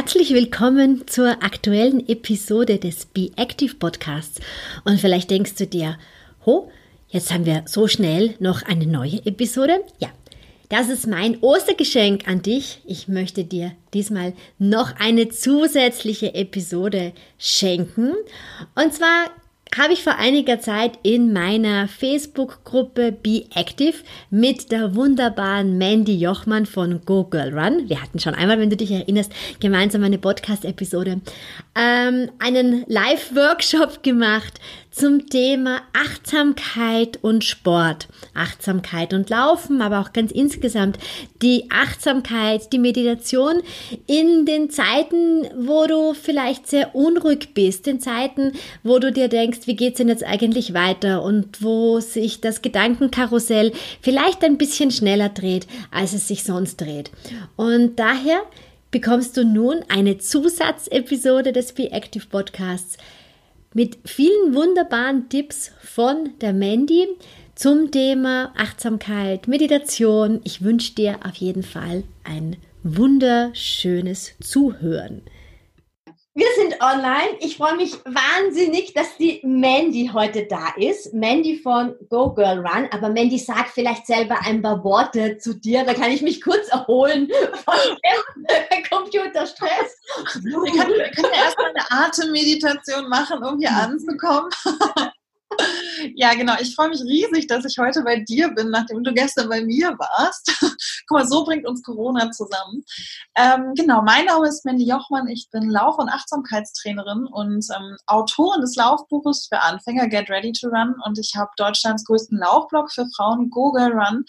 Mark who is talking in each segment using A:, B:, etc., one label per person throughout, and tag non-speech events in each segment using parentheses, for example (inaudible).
A: Herzlich willkommen zur aktuellen Episode des Be Active Podcasts. Und vielleicht denkst du dir, ho, jetzt haben wir so schnell noch eine neue Episode. Ja, das ist mein Ostergeschenk an dich. Ich möchte dir diesmal noch eine zusätzliche Episode schenken. Und zwar habe ich vor einiger Zeit in meiner Facebook-Gruppe Be Active mit der wunderbaren Mandy Jochmann von Go Girl Run, wir hatten schon einmal, wenn du dich erinnerst, gemeinsam eine Podcast-Episode, ähm, einen Live-Workshop gemacht zum Thema Achtsamkeit und Sport. Achtsamkeit und Laufen, aber auch ganz insgesamt die Achtsamkeit, die Meditation in den Zeiten, wo du vielleicht sehr unruhig bist, in Zeiten, wo du dir denkst, wie geht's denn jetzt eigentlich weiter und wo sich das Gedankenkarussell vielleicht ein bisschen schneller dreht, als es sich sonst dreht. Und daher bekommst du nun eine Zusatzepisode des Be Active Podcasts mit vielen wunderbaren Tipps von der Mandy zum Thema Achtsamkeit, Meditation. Ich wünsche dir auf jeden Fall ein wunderschönes Zuhören. Wir sind online. Ich freue mich wahnsinnig, dass die Mandy heute da ist. Mandy von Go Girl Run. Aber Mandy sagt vielleicht selber ein paar Worte zu dir. Da kann ich mich kurz erholen von dem Computerstress.
B: Wir können, wir können erstmal eine Atemmeditation machen, um hier anzukommen. (laughs) Ja, genau. Ich freue mich riesig, dass ich heute bei dir bin, nachdem du gestern bei mir warst. (laughs) Guck mal, so bringt uns Corona zusammen. Ähm, genau, mein Name ist Mandy Jochmann. Ich bin Lauf- und Achtsamkeitstrainerin und ähm, Autorin des Laufbuches für Anfänger Get Ready to Run. Und ich habe Deutschlands größten Laufblog für Frauen, Google Run.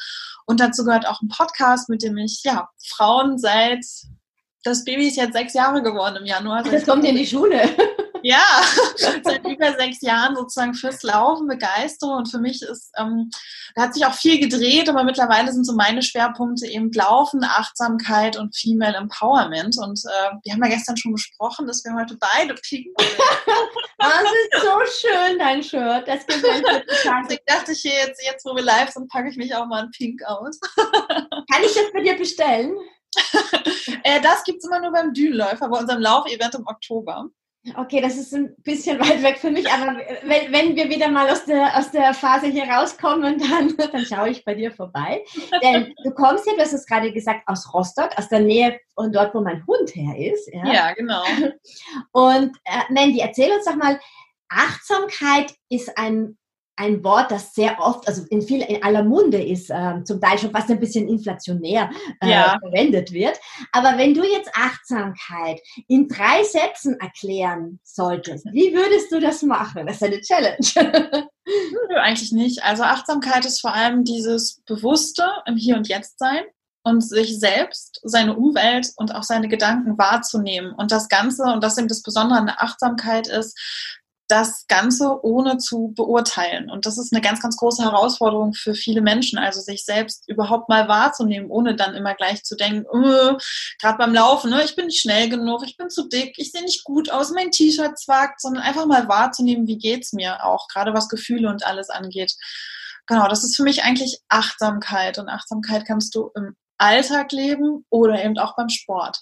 B: Und dazu gehört auch ein Podcast, mit dem ich ja, Frauen seit das Baby ist jetzt sechs Jahre geworden im Januar.
A: Das kommt in die Schule.
B: Ja, (laughs) seit über sechs Jahren sozusagen fürs Laufen begeistere und für mich ist, ähm, da hat sich auch viel gedreht, aber mittlerweile sind so meine Schwerpunkte eben Laufen, Achtsamkeit und Female Empowerment und äh, wir haben ja gestern schon besprochen, dass wir heute beide pink (laughs)
A: Das ist so schön, dein Shirt. Das gefällt mir
B: total. Deswegen dachte ich hier jetzt, jetzt wo wir live sind, packe ich mich auch mal in pink aus. (laughs)
A: Kann ich das bei dir bestellen?
B: äh, das gibt es immer nur beim Dünenläufer, bei unserem Laufevent im Oktober.
A: Okay, das ist ein bisschen (laughs) weit weg für mich, aber wenn, wenn wir wieder mal aus der, aus der Phase hier rauskommen, dann, (laughs) dann schaue ich bei dir vorbei. Denn du kommst ja, du hast es gerade gesagt, aus Rostock, aus der Nähe von dort, wo mein Hund her ist.
B: Ja, ja genau. (laughs)
A: Und äh, Mandy, erzähl uns doch mal, Achtsamkeit ist ein ein Wort, das sehr oft, also in viel, in aller Munde ist, äh, zum Teil schon fast ein bisschen inflationär äh, ja. verwendet wird. Aber wenn du jetzt Achtsamkeit in drei Sätzen erklären solltest, wie würdest du das machen? Das ist eine Challenge. (laughs)
B: Eigentlich nicht. Also Achtsamkeit ist vor allem dieses Bewusste im Hier und Jetzt sein und sich selbst, seine Umwelt und auch seine Gedanken wahrzunehmen. Und das Ganze, und das eben das Besondere an der Achtsamkeit ist, das Ganze ohne zu beurteilen. Und das ist eine ganz, ganz große Herausforderung für viele Menschen, also sich selbst überhaupt mal wahrzunehmen, ohne dann immer gleich zu denken, äh, gerade beim Laufen, ne, ich bin nicht schnell genug, ich bin zu dick, ich sehe nicht gut aus, mein T-Shirt zwackt, sondern einfach mal wahrzunehmen, wie geht's mir auch, gerade was Gefühle und alles angeht. Genau, das ist für mich eigentlich Achtsamkeit. Und Achtsamkeit kannst du im Alltag leben oder eben auch beim Sport.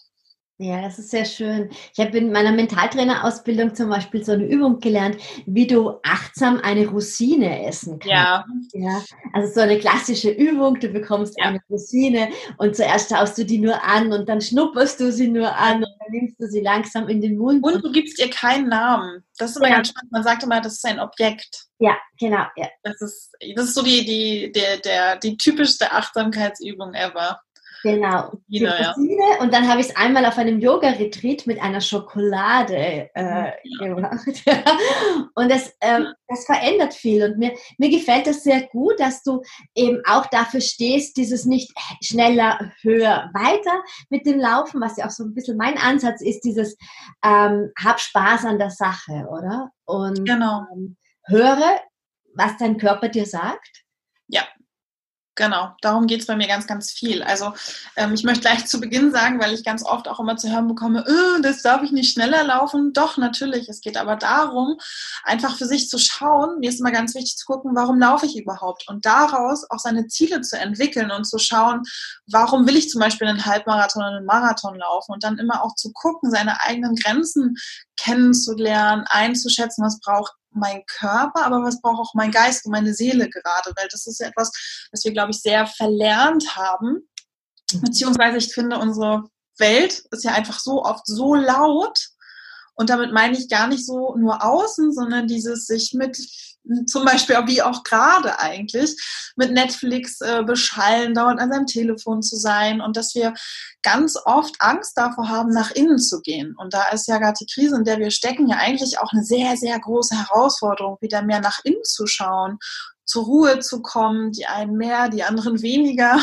A: Ja, das ist sehr schön. Ich habe in meiner Mentaltrainerausbildung zum Beispiel so eine Übung gelernt, wie du achtsam eine Rosine essen kannst. Ja. ja also so eine klassische Übung, du bekommst ja. eine Rosine und zuerst schaust du die nur an und dann schnupperst du sie nur an und dann nimmst du sie langsam in den Mund.
B: Und du gibst ihr keinen Namen. Das ist immer ja. ganz spannend. Man sagt immer, das ist ein Objekt.
A: Ja, genau. Ja.
B: Das, ist, das ist so die, die, der, der, die typischste Achtsamkeitsübung ever.
A: Genau, Rosine. Ja. Und dann habe ich es einmal auf einem Yoga-Retreat mit einer Schokolade äh, ja. gemacht. (laughs) und das, äh, das verändert viel. Und mir, mir gefällt das sehr gut, dass du eben auch dafür stehst, dieses nicht schneller, höher, weiter mit dem Laufen, was ja auch so ein bisschen mein Ansatz ist, dieses ähm, hab Spaß an der Sache, oder?
B: Und genau. Ähm,
A: höre, was dein Körper dir sagt?
B: Ja, Genau, darum geht es bei mir ganz, ganz viel. Also ähm, ich möchte gleich zu Beginn sagen, weil ich ganz oft auch immer zu hören bekomme, äh, das darf ich nicht schneller laufen. Doch, natürlich. Es geht aber darum, einfach für sich zu schauen. Mir ist immer ganz wichtig zu gucken, warum laufe ich überhaupt? Und daraus auch seine Ziele zu entwickeln und zu schauen, warum will ich zum Beispiel einen Halbmarathon oder einen Marathon laufen? Und dann immer auch zu gucken, seine eigenen Grenzen kennenzulernen, einzuschätzen, was braucht mein Körper, aber was braucht auch mein Geist und meine Seele gerade, weil das ist etwas, was wir, glaube ich, sehr verlernt haben. Mhm. Beziehungsweise ich finde, unsere Welt ist ja einfach so oft so laut. Und damit meine ich gar nicht so nur außen, sondern dieses sich mit zum Beispiel wie auch gerade eigentlich mit Netflix äh, beschallen, dauernd an seinem Telefon zu sein und dass wir ganz oft Angst davor haben, nach innen zu gehen. Und da ist ja gerade die Krise, in der wir stecken, ja eigentlich auch eine sehr, sehr große Herausforderung, wieder mehr nach innen zu schauen, zur Ruhe zu kommen, die einen mehr, die anderen weniger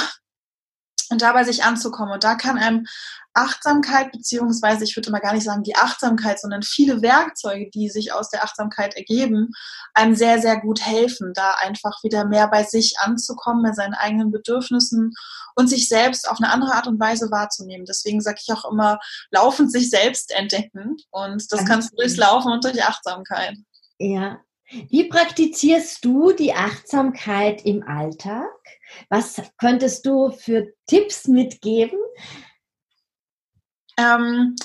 B: und dabei sich anzukommen. Und da kann einem Achtsamkeit, beziehungsweise ich würde immer gar nicht sagen die Achtsamkeit, sondern viele Werkzeuge, die sich aus der Achtsamkeit ergeben, einem sehr, sehr gut helfen, da einfach wieder mehr bei sich anzukommen, bei seinen eigenen Bedürfnissen und sich selbst auf eine andere Art und Weise wahrzunehmen. Deswegen sage ich auch immer, laufend sich selbst entdecken. Und das kannst du durchs Laufen und durch Achtsamkeit.
A: Ja. Wie praktizierst du die Achtsamkeit im Alltag? Was könntest du für Tipps mitgeben?
B: Ähm,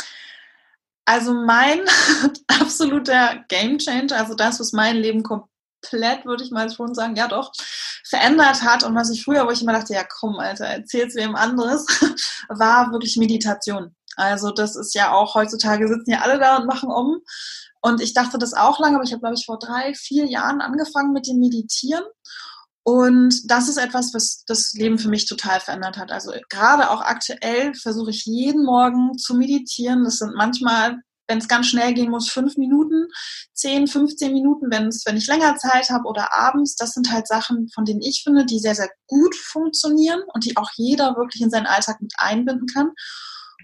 B: also mein (laughs) absoluter Gamechanger, also das, was mein Leben komplett, würde ich mal schon sagen, ja doch, verändert hat und was ich früher, wo ich immer dachte, ja komm, Alter, erzähl's wem anderes, (laughs) war wirklich Meditation. Also das ist ja auch, heutzutage sitzen ja alle da und machen um. Und ich dachte das auch lange, aber ich habe, glaube ich, vor drei, vier Jahren angefangen mit dem Meditieren. Und das ist etwas, was das Leben für mich total verändert hat. Also gerade auch aktuell versuche ich jeden Morgen zu meditieren. Das sind manchmal, wenn es ganz schnell gehen muss, fünf Minuten, zehn, 15 Minuten, wenn es, wenn ich länger Zeit habe oder abends. Das sind halt Sachen, von denen ich finde, die sehr, sehr gut funktionieren und die auch jeder wirklich in seinen Alltag mit einbinden kann.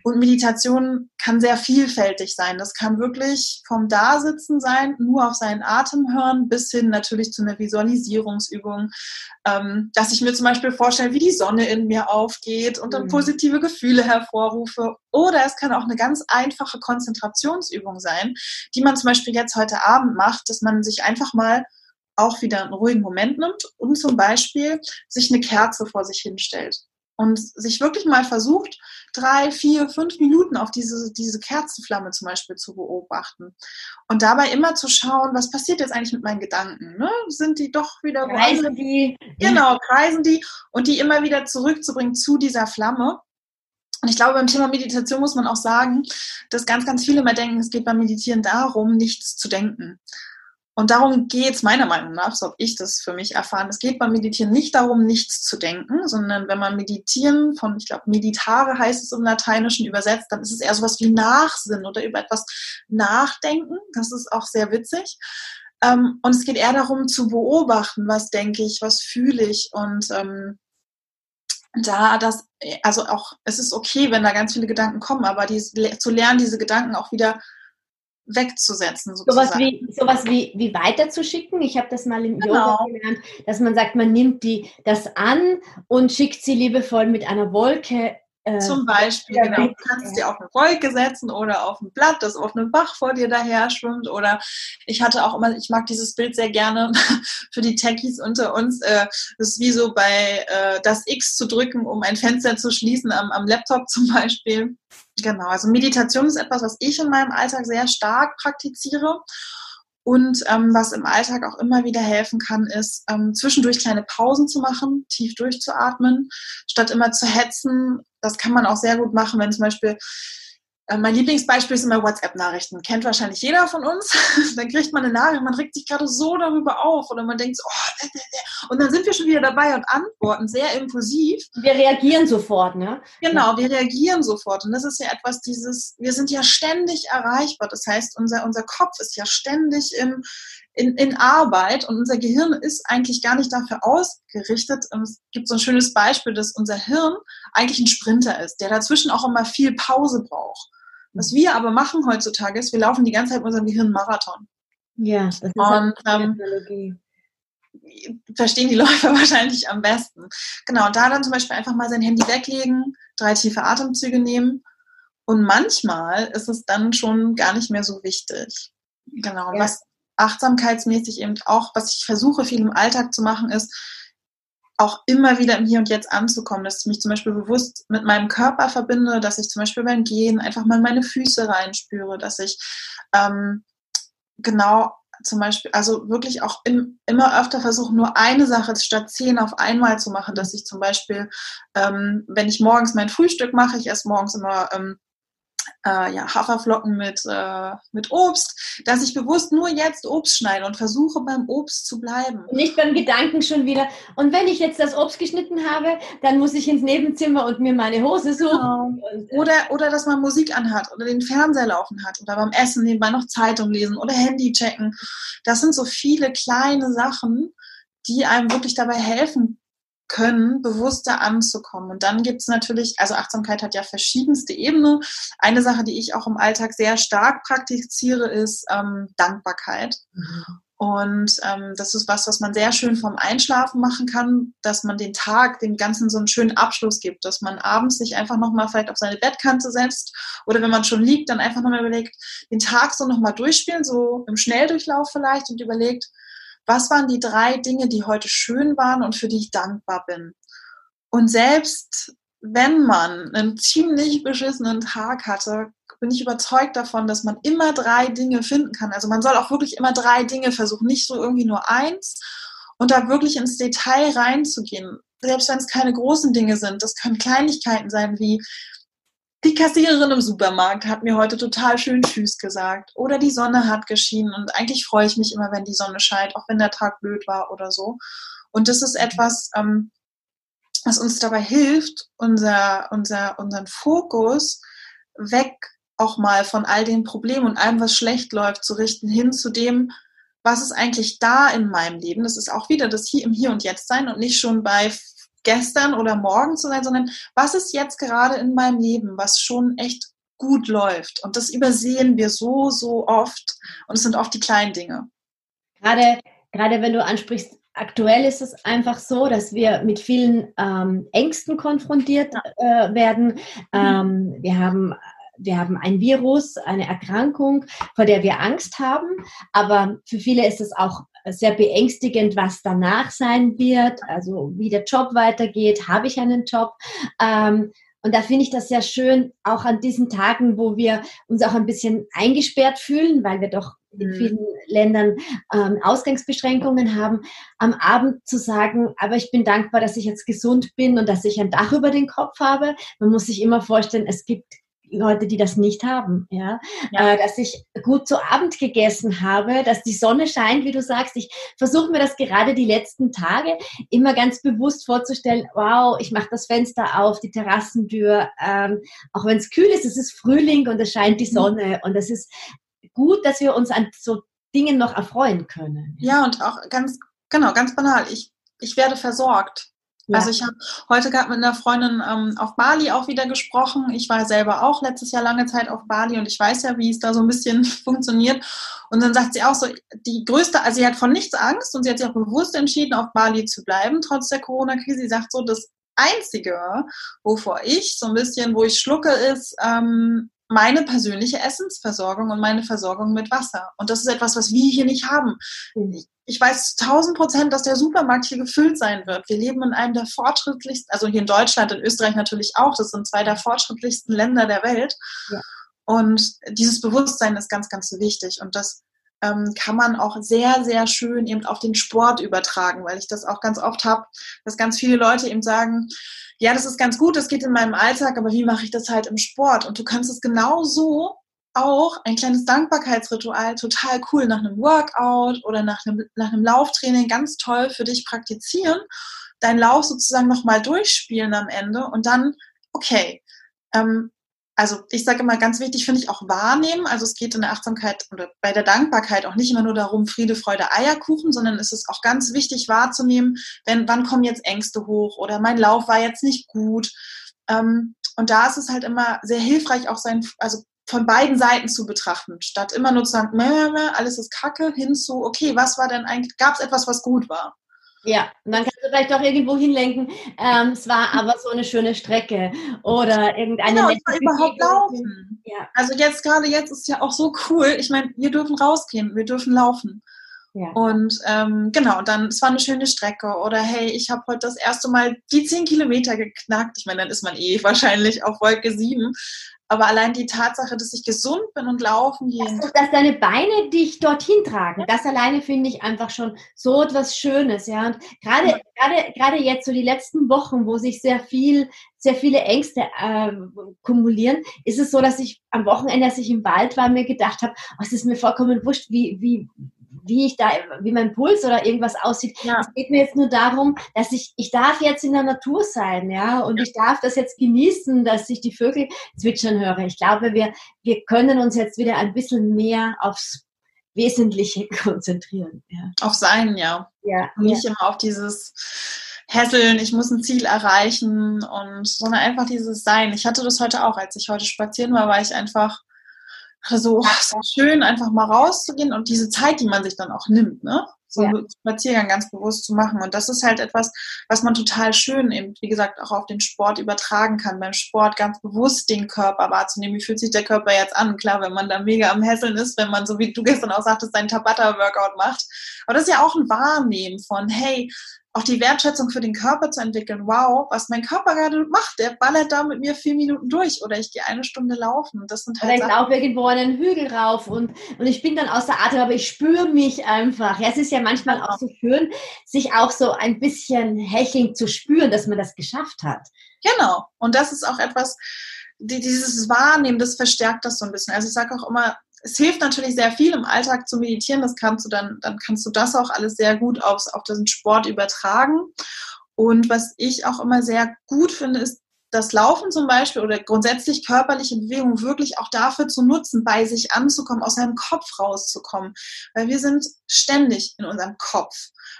B: Und Meditation kann sehr vielfältig sein. Das kann wirklich vom Dasitzen sein, nur auf seinen Atem hören, bis hin natürlich zu einer Visualisierungsübung, ähm, dass ich mir zum Beispiel vorstelle, wie die Sonne in mir aufgeht und dann mhm. positive Gefühle hervorrufe. Oder es kann auch eine ganz einfache Konzentrationsübung sein, die man zum Beispiel jetzt heute Abend macht, dass man sich einfach mal auch wieder einen ruhigen Moment nimmt und zum Beispiel sich eine Kerze vor sich hinstellt und sich wirklich mal versucht, drei, vier, fünf Minuten auf diese, diese Kerzenflamme zum Beispiel zu beobachten. Und dabei immer zu schauen, was passiert jetzt eigentlich mit meinen Gedanken? Ne? Sind die doch wieder
A: kreisen die?
B: Genau, kreisen die und die immer wieder zurückzubringen zu dieser Flamme. Und ich glaube, beim Thema Meditation muss man auch sagen, dass ganz, ganz viele mal denken, es geht beim Meditieren darum, nichts zu denken. Und darum geht es meiner Meinung nach, so habe ich das für mich erfahren. Es geht beim Meditieren nicht darum, nichts zu denken, sondern wenn man meditieren von, ich glaube, meditare heißt es im Lateinischen übersetzt, dann ist es eher sowas wie Nachsinn oder über etwas nachdenken. Das ist auch sehr witzig. Ähm, und es geht eher darum zu beobachten, was denke ich, was fühle ich und ähm, da das, also auch, es ist okay, wenn da ganz viele Gedanken kommen, aber die, zu lernen, diese Gedanken auch wieder wegzusetzen.
A: Sozusagen. Sowas wie, sowas wie, wie weiterzuschicken. Ich habe das mal im genau. Yoga gelernt, dass man sagt, man nimmt die, das an und schickt sie liebevoll mit einer Wolke
B: äh, Zum Beispiel, genau. Du kannst dir auf eine Wolke setzen oder auf ein Blatt, das auf einem Bach vor dir daher schwimmt. Oder ich hatte auch immer, ich mag dieses Bild sehr gerne (laughs) für die Techies unter uns. Äh, das ist wie so bei äh, das X zu drücken, um ein Fenster zu schließen am, am Laptop (laughs) zum Beispiel. Genau, also Meditation ist etwas, was ich in meinem Alltag sehr stark praktiziere. Und ähm, was im Alltag auch immer wieder helfen kann, ist ähm, zwischendurch kleine Pausen zu machen, tief durchzuatmen, statt immer zu hetzen. Das kann man auch sehr gut machen, wenn zum Beispiel mein Lieblingsbeispiel ist immer WhatsApp-Nachrichten. Kennt wahrscheinlich jeder von uns. (laughs) dann kriegt man eine Nachricht, man regt sich gerade so darüber auf oder man denkt so, oh, und dann sind wir schon wieder dabei und antworten sehr impulsiv.
A: Wir reagieren sofort, ne?
B: Genau, wir reagieren sofort. Und das ist ja etwas dieses, wir sind ja ständig erreichbar. Das heißt, unser, unser Kopf ist ja ständig im, in, in Arbeit und unser Gehirn ist eigentlich gar nicht dafür ausgerichtet. Es gibt so ein schönes Beispiel, dass unser Hirn eigentlich ein Sprinter ist, der dazwischen auch immer viel Pause braucht. Was wir aber machen heutzutage ist, wir laufen die ganze Zeit mit unserem Gehirn Marathon.
A: Ja, das ist
B: und, ähm, verstehen die Läufer (laughs) wahrscheinlich am besten. Genau, und da dann zum Beispiel einfach mal sein Handy weglegen, drei tiefe Atemzüge nehmen. Und manchmal ist es dann schon gar nicht mehr so wichtig. Genau, ja. was achtsamkeitsmäßig eben auch, was ich versuche viel im Alltag zu machen, ist, auch immer wieder im Hier und Jetzt anzukommen, dass ich mich zum Beispiel bewusst mit meinem Körper verbinde, dass ich zum Beispiel beim Gehen einfach mal meine Füße reinspüre, dass ich ähm, genau zum Beispiel, also wirklich auch im, immer öfter versuche, nur eine Sache statt zehn auf einmal zu machen, dass ich zum Beispiel, ähm, wenn ich morgens mein Frühstück mache, ich esse morgens immer ähm, äh, ja, Haferflocken mit, äh, mit Obst, dass ich bewusst nur jetzt Obst schneide und versuche beim Obst zu bleiben.
A: Nicht beim Gedanken schon wieder. Und wenn ich jetzt das Obst geschnitten habe, dann muss ich ins Nebenzimmer und mir meine Hose suchen.
B: Genau. Oder, oder dass man Musik anhat oder den Fernseher laufen hat oder beim Essen nebenbei noch Zeitung lesen oder Handy checken. Das sind so viele kleine Sachen, die einem wirklich dabei helfen können, bewusster anzukommen. Und dann gibt es natürlich, also Achtsamkeit hat ja verschiedenste Ebenen. Eine Sache, die ich auch im Alltag sehr stark praktiziere, ist ähm, Dankbarkeit. Mhm. Und ähm, das ist was, was man sehr schön vom Einschlafen machen kann, dass man den Tag, dem Ganzen so einen schönen Abschluss gibt, dass man abends sich einfach nochmal vielleicht auf seine Bettkante setzt oder wenn man schon liegt, dann einfach nochmal überlegt, den Tag so nochmal durchspielen, so im Schnelldurchlauf vielleicht und überlegt, was waren die drei Dinge, die heute schön waren und für die ich dankbar bin? Und selbst wenn man einen ziemlich beschissenen Tag hatte, bin ich überzeugt davon, dass man immer drei Dinge finden kann. Also man soll auch wirklich immer drei Dinge versuchen, nicht so irgendwie nur eins und da wirklich ins Detail reinzugehen. Selbst wenn es keine großen Dinge sind, das können Kleinigkeiten sein wie die Kassiererin im Supermarkt hat mir heute total schön Tschüss gesagt. Oder die Sonne hat geschienen. Und eigentlich freue ich mich immer, wenn die Sonne scheint, auch wenn der Tag blöd war oder so. Und das ist etwas, ähm, was uns dabei hilft, unser, unser, unseren Fokus weg auch mal von all den Problemen und allem, was schlecht läuft, zu richten, hin zu dem, was ist eigentlich da in meinem Leben. Das ist auch wieder das Hier im Hier und Jetzt sein und nicht schon bei gestern oder morgen zu sein, sondern was ist jetzt gerade in meinem Leben, was schon echt gut läuft. Und das übersehen wir so, so oft. Und es sind oft die kleinen Dinge.
A: Gerade, gerade wenn du ansprichst, aktuell ist es einfach so, dass wir mit vielen ähm, Ängsten konfrontiert äh, werden. Mhm. Ähm, wir haben wir haben ein Virus, eine Erkrankung, vor der wir Angst haben. Aber für viele ist es auch sehr beängstigend, was danach sein wird, also wie der Job weitergeht, habe ich einen Job. Ähm, und da finde ich das sehr schön, auch an diesen Tagen, wo wir uns auch ein bisschen eingesperrt fühlen, weil wir doch in mhm. vielen Ländern ähm, Ausgangsbeschränkungen haben, am Abend zu sagen, aber ich bin dankbar, dass ich jetzt gesund bin und dass ich ein Dach über den Kopf habe. Man muss sich immer vorstellen, es gibt Leute, die das nicht haben, ja? ja. Äh, dass ich gut zu Abend gegessen habe, dass die Sonne scheint, wie du sagst. Ich versuche mir das gerade die letzten Tage immer ganz bewusst vorzustellen. Wow, ich mache das Fenster auf, die Terrassentür, ähm, auch wenn es kühl ist, es ist Frühling und es scheint die mhm. Sonne und es ist gut, dass wir uns an so Dingen noch erfreuen können.
B: Ja, und auch ganz, genau, ganz banal. Ich, ich werde versorgt. Ja. Also ich habe heute gerade mit einer Freundin ähm, auf Bali auch wieder gesprochen. Ich war selber auch letztes Jahr lange Zeit auf Bali und ich weiß ja, wie es da so ein bisschen (laughs) funktioniert. Und dann sagt sie auch so, die größte, also sie hat von nichts Angst und sie hat sich auch bewusst entschieden, auf Bali zu bleiben, trotz der Corona-Krise. Sie sagt so, das Einzige, wovor ich so ein bisschen, wo ich schlucke, ist, ähm, meine persönliche Essensversorgung und meine Versorgung mit Wasser. Und das ist etwas, was wir hier nicht haben. Mhm. Ich weiß tausend Prozent, dass der Supermarkt hier gefüllt sein wird. Wir leben in einem der fortschrittlichsten, also hier in Deutschland, in Österreich natürlich auch. Das sind zwei der fortschrittlichsten Länder der Welt. Ja. Und dieses Bewusstsein ist ganz, ganz wichtig. Und das ähm, kann man auch sehr, sehr schön eben auf den Sport übertragen, weil ich das auch ganz oft habe, dass ganz viele Leute eben sagen, ja, das ist ganz gut, das geht in meinem Alltag, aber wie mache ich das halt im Sport? Und du kannst es genauso auch ein kleines Dankbarkeitsritual total cool nach einem Workout oder nach einem, nach einem Lauftraining ganz toll für dich praktizieren, deinen Lauf sozusagen nochmal durchspielen am Ende und dann, okay, ähm, also ich sage immer ganz wichtig, finde ich auch wahrnehmen. Also es geht in der Achtsamkeit oder bei der Dankbarkeit auch nicht immer nur darum, Friede, Freude, Eierkuchen, sondern es ist auch ganz wichtig wahrzunehmen, wenn, wann kommen jetzt Ängste hoch oder mein Lauf war jetzt nicht gut. Ähm, und da ist es halt immer sehr hilfreich, auch sein, also von beiden Seiten zu betrachten, statt immer nur zu sagen, alles ist Kacke, hin zu, okay, was war denn eigentlich, gab es etwas, was gut war?
A: Ja, und dann kannst du vielleicht auch irgendwo hinlenken, ähm, es war aber so eine schöne Strecke oder irgendeine
B: genau, nette überhaupt laufen. Ja. Also jetzt gerade jetzt ist ja auch so cool. Ich meine, wir dürfen rausgehen, wir dürfen laufen. Ja. Und ähm, genau, dann, es war eine schöne Strecke. Oder hey, ich habe heute das erste Mal die 10 Kilometer geknackt. Ich meine, dann ist man eh wahrscheinlich auf Wolke 7. Aber allein die Tatsache, dass ich gesund bin und laufen
A: gehe. Dass, dass deine Beine dich dorthin tragen, ja. das alleine finde ich einfach schon so etwas Schönes, ja. Und gerade, ja. gerade, gerade jetzt so die letzten Wochen, wo sich sehr viel, sehr viele Ängste äh, kumulieren, ist es so, dass ich am Wochenende, als ich im Wald war, mir gedacht habe, oh, es ist mir vollkommen wurscht, wie, wie, wie ich da, wie mein Puls oder irgendwas aussieht. Ja. Es geht mir jetzt nur darum, dass ich, ich darf jetzt in der Natur sein, ja, und ja. ich darf das jetzt genießen, dass ich die Vögel zwitschern höre. Ich glaube, wir, wir können uns jetzt wieder ein bisschen mehr aufs Wesentliche (laughs) konzentrieren. Ja.
B: Auf sein, ja. Ja. Und nicht immer auf dieses Hässeln, ich muss ein Ziel erreichen und, sondern einfach dieses Sein. Ich hatte das heute auch, als ich heute spazieren war, war ich einfach so, ach, so schön, einfach mal rauszugehen und diese Zeit, die man sich dann auch nimmt, ne? So ja. einen Spaziergang ganz bewusst zu machen. Und das ist halt etwas, was man total schön eben, wie gesagt, auch auf den Sport übertragen kann. Beim Sport ganz bewusst den Körper wahrzunehmen. Wie fühlt sich der Körper jetzt an? Klar, wenn man da mega am Hässeln ist, wenn man, so wie du gestern auch sagtest, seinen Tabata-Workout macht. Aber das ist ja auch ein Wahrnehmen von, hey, auch die Wertschätzung für den Körper zu entwickeln. Wow, was mein Körper gerade macht, der ballert da mit mir vier Minuten durch oder ich gehe eine Stunde laufen. Das sind
A: halt oder ich laufe irgendwo einen Hügel rauf und, und ich bin dann außer Atem, aber ich spüre mich einfach. Ja, es ist ja manchmal auch so schön, sich auch so ein bisschen hechelnd zu spüren, dass man das geschafft hat.
B: Genau. Und das ist auch etwas, die, dieses Wahrnehmen, das verstärkt das so ein bisschen. Also ich sage auch immer, es hilft natürlich sehr viel im Alltag zu meditieren. Das kannst du dann, dann kannst du das auch alles sehr gut aufs, auf diesen Sport übertragen. Und was ich auch immer sehr gut finde, ist das Laufen zum Beispiel oder grundsätzlich körperliche Bewegung wirklich auch dafür zu nutzen, bei sich anzukommen, aus seinem Kopf rauszukommen. Weil wir sind ständig in unserem Kopf.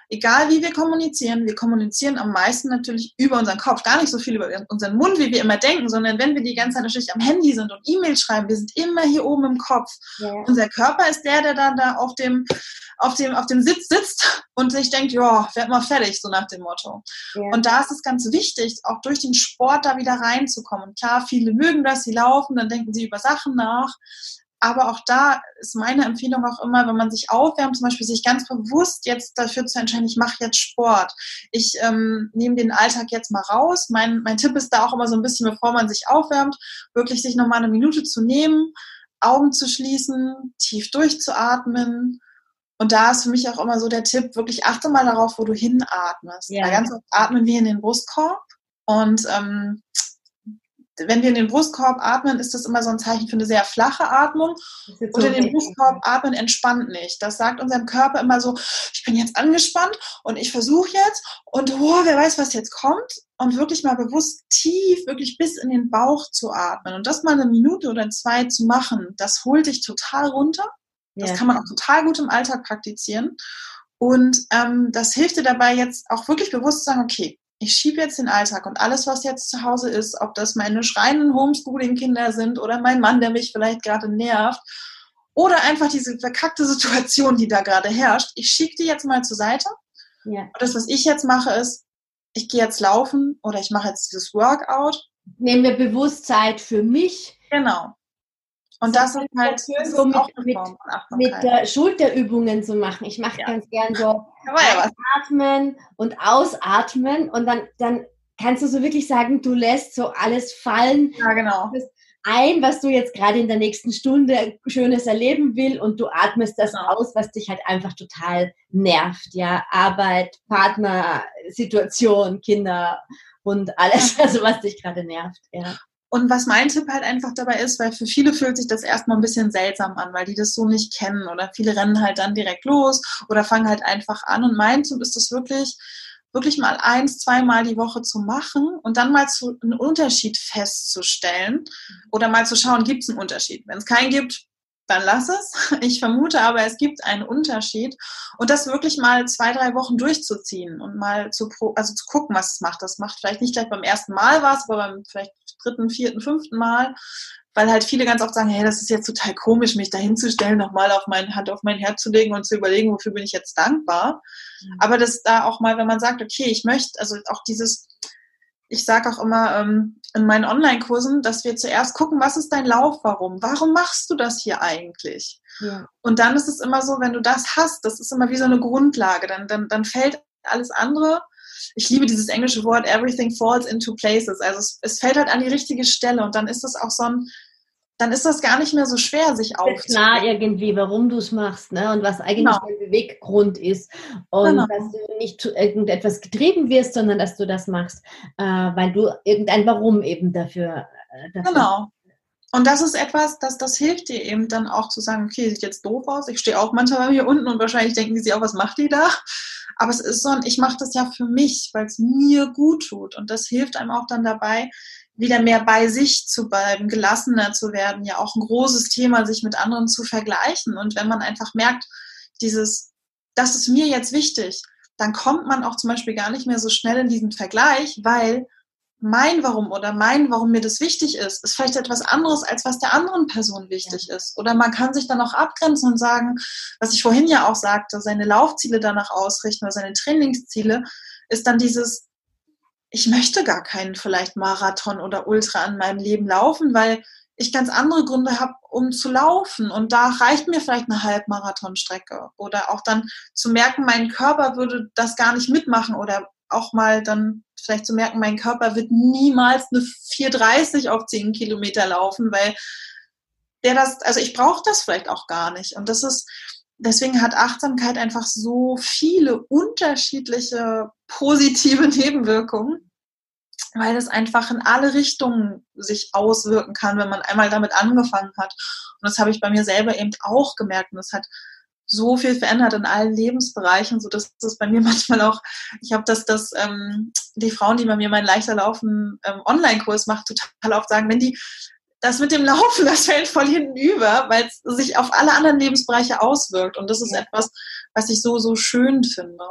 B: Egal wie wir kommunizieren, wir kommunizieren am meisten natürlich über unseren Kopf. Gar nicht so viel über unseren Mund, wie wir immer denken, sondern wenn wir die ganze Zeit natürlich am Handy sind und E-Mail schreiben, wir sind immer hier oben im Kopf. Ja. Unser Körper ist der, der dann da auf dem, auf dem, auf dem Sitz sitzt und sich denkt, ja, werd mal fertig, so nach dem Motto. Ja. Und da ist es ganz wichtig, auch durch den Sport da wieder reinzukommen. Und klar, viele mögen das, sie laufen, dann denken sie über Sachen nach. Aber auch da ist meine Empfehlung auch immer, wenn man sich aufwärmt, zum Beispiel sich ganz bewusst jetzt dafür zu entscheiden, ich mache jetzt Sport. Ich ähm, nehme den Alltag jetzt mal raus. Mein, mein Tipp ist da auch immer so ein bisschen, bevor man sich aufwärmt, wirklich sich nochmal eine Minute zu nehmen, Augen zu schließen, tief durchzuatmen. Und da ist für mich auch immer so der Tipp, wirklich achte mal darauf, wo du hinatmest. Ja. Weil ganz oft atmen wir in den Brustkorb und ähm, wenn wir in den Brustkorb atmen, ist das immer so ein Zeichen für eine sehr flache Atmung. Und in den Brustkorb atmen entspannt nicht. Das sagt unserem Körper immer so, ich bin jetzt angespannt und ich versuche jetzt und oh, wer weiß, was jetzt kommt. Und wirklich mal bewusst tief, wirklich bis in den Bauch zu atmen. Und das mal eine Minute oder zwei zu machen, das holt dich total runter. Das ja. kann man auch total gut im Alltag praktizieren. Und ähm, das hilft dir dabei jetzt auch wirklich bewusst zu sagen, okay, ich schiebe jetzt den Alltag und alles, was jetzt zu Hause ist, ob das meine schreienden Homeschooling-Kinder sind oder mein Mann, der mich vielleicht gerade nervt oder einfach diese verkackte Situation, die da gerade herrscht, ich schiebe die jetzt mal zur Seite. Ja. Und das, was ich jetzt mache, ist, ich gehe jetzt laufen oder ich mache jetzt dieses Workout.
A: Nehmen wir Bewusstsein für mich.
B: Genau. Und das, das ist halt
A: so mit, mit, mit äh, Schulterübungen zu machen. Ich mache ja. ganz gern so (laughs) ja atmen und ausatmen und dann, dann kannst du so wirklich sagen, du lässt so alles fallen.
B: Ja, genau.
A: Ein, was du jetzt gerade in der nächsten Stunde Schönes erleben will und du atmest das genau. aus, was dich halt einfach total nervt. Ja, Arbeit, Partner, Situation, Kinder und alles, (laughs) also was dich gerade nervt. Ja.
B: Und was mein Tipp halt einfach dabei ist, weil für viele fühlt sich das erstmal ein bisschen seltsam an, weil die das so nicht kennen oder viele rennen halt dann direkt los oder fangen halt einfach an. Und mein Tipp ist es wirklich, wirklich mal eins, zweimal die Woche zu machen und dann mal zu, einen Unterschied festzustellen oder mal zu schauen, gibt es einen Unterschied. Wenn es keinen gibt, dann lass es. (laughs) Ich vermute aber, es gibt einen Unterschied. Und das wirklich mal zwei, drei Wochen durchzuziehen und mal zu, also zu gucken, was es macht. Das macht vielleicht nicht gleich beim ersten Mal was, aber beim vielleicht dritten, vierten, fünften Mal weil halt viele ganz oft sagen, hey, das ist jetzt total komisch, mich da hinzustellen, nochmal auf meine Hand auf mein Herz zu legen und zu überlegen, wofür bin ich jetzt dankbar. Mhm. Aber das da auch mal, wenn man sagt, okay, ich möchte, also auch dieses, ich sage auch immer ähm, in meinen Online-Kursen, dass wir zuerst gucken, was ist dein Lauf, warum? Warum machst du das hier eigentlich? Ja. Und dann ist es immer so, wenn du das hast, das ist immer wie so eine Grundlage, dann, dann, dann fällt alles andere ich liebe dieses englische Wort, everything falls into places. Also es, es fällt halt an die richtige Stelle und dann ist das auch so ein, dann ist das gar nicht mehr so schwer, sich aufzunehmen.
A: klar irgendwie, warum du es machst ne? und was eigentlich genau. der Beweggrund ist. Und genau. dass du nicht zu irgendetwas getrieben wirst, sondern dass du das machst, äh, weil du irgendein Warum eben dafür,
B: äh, dafür Genau. Und das ist etwas, das, das hilft dir eben dann auch zu sagen, okay, sieht jetzt doof aus. Ich stehe auch manchmal hier unten und wahrscheinlich denken die sich auch, was macht die da? Aber es ist so ein, ich mache das ja für mich, weil es mir gut tut. Und das hilft einem auch dann dabei, wieder mehr bei sich zu bleiben, gelassener zu werden. Ja, auch ein großes Thema, sich mit anderen zu vergleichen. Und wenn man einfach merkt, dieses, das ist mir jetzt wichtig, dann kommt man auch zum Beispiel gar nicht mehr so schnell in diesen Vergleich, weil mein Warum oder mein, warum mir das wichtig ist, ist vielleicht etwas anderes, als was der anderen Person wichtig ja. ist. Oder man kann sich dann auch abgrenzen und sagen, was ich vorhin ja auch sagte, seine Laufziele danach ausrichten oder seine Trainingsziele, ist dann dieses, ich möchte gar keinen vielleicht Marathon oder Ultra in meinem Leben laufen, weil ich ganz andere Gründe habe, um zu laufen. Und da reicht mir vielleicht eine Halbmarathonstrecke. Oder auch dann zu merken, mein Körper würde das gar nicht mitmachen oder auch mal dann vielleicht zu merken, mein Körper wird niemals eine 4,30 auf 10 Kilometer laufen, weil der das, also ich brauche das vielleicht auch gar nicht. Und das ist, deswegen hat Achtsamkeit einfach so viele unterschiedliche positive (laughs) Nebenwirkungen, weil es einfach in alle Richtungen sich auswirken kann, wenn man einmal damit angefangen hat. Und das habe ich bei mir selber eben auch gemerkt. Und das hat so viel verändert in allen Lebensbereichen, so dass das bei mir (laughs) manchmal auch, ich habe das, dass ähm, die Frauen, die bei mir meinen leichter laufen ähm, Online-Kurs machen, total oft sagen, wenn die das mit dem Laufen, (laughs) das fällt voll hinten über, weil es sich auf alle anderen Lebensbereiche auswirkt. Und das ist etwas, was ich so, so schön finde.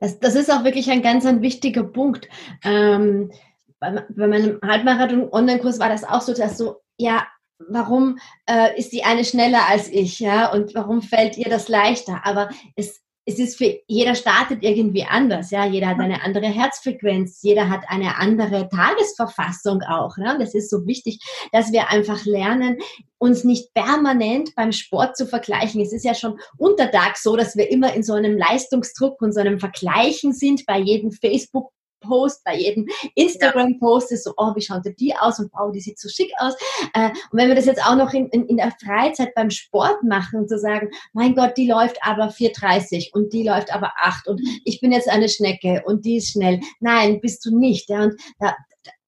A: Das, das ist auch wirklich ein ganz ein wichtiger Punkt. Ähm, bei, bei meinem Halbmarathon-Online-Kurs war das auch so, dass so, ja, warum äh, ist die eine schneller als ich, ja, und warum fällt ihr das leichter? Aber es, es ist für jeder startet irgendwie anders, ja. Jeder hat eine andere Herzfrequenz, jeder hat eine andere Tagesverfassung auch. Ne? Das ist so wichtig, dass wir einfach lernen, uns nicht permanent beim Sport zu vergleichen. Es ist ja schon untertags so, dass wir immer in so einem Leistungsdruck und so einem Vergleichen sind bei jedem Facebook Post, bei jedem Instagram-Post ist so, oh, wie schaut die aus und wow, die sieht so schick aus. Äh, und wenn wir das jetzt auch noch in, in, in der Freizeit beim Sport machen und zu so sagen, mein Gott, die läuft aber 4,30 und die läuft aber 8 und ich bin jetzt eine Schnecke und die ist schnell. Nein, bist du nicht. Ja, und da,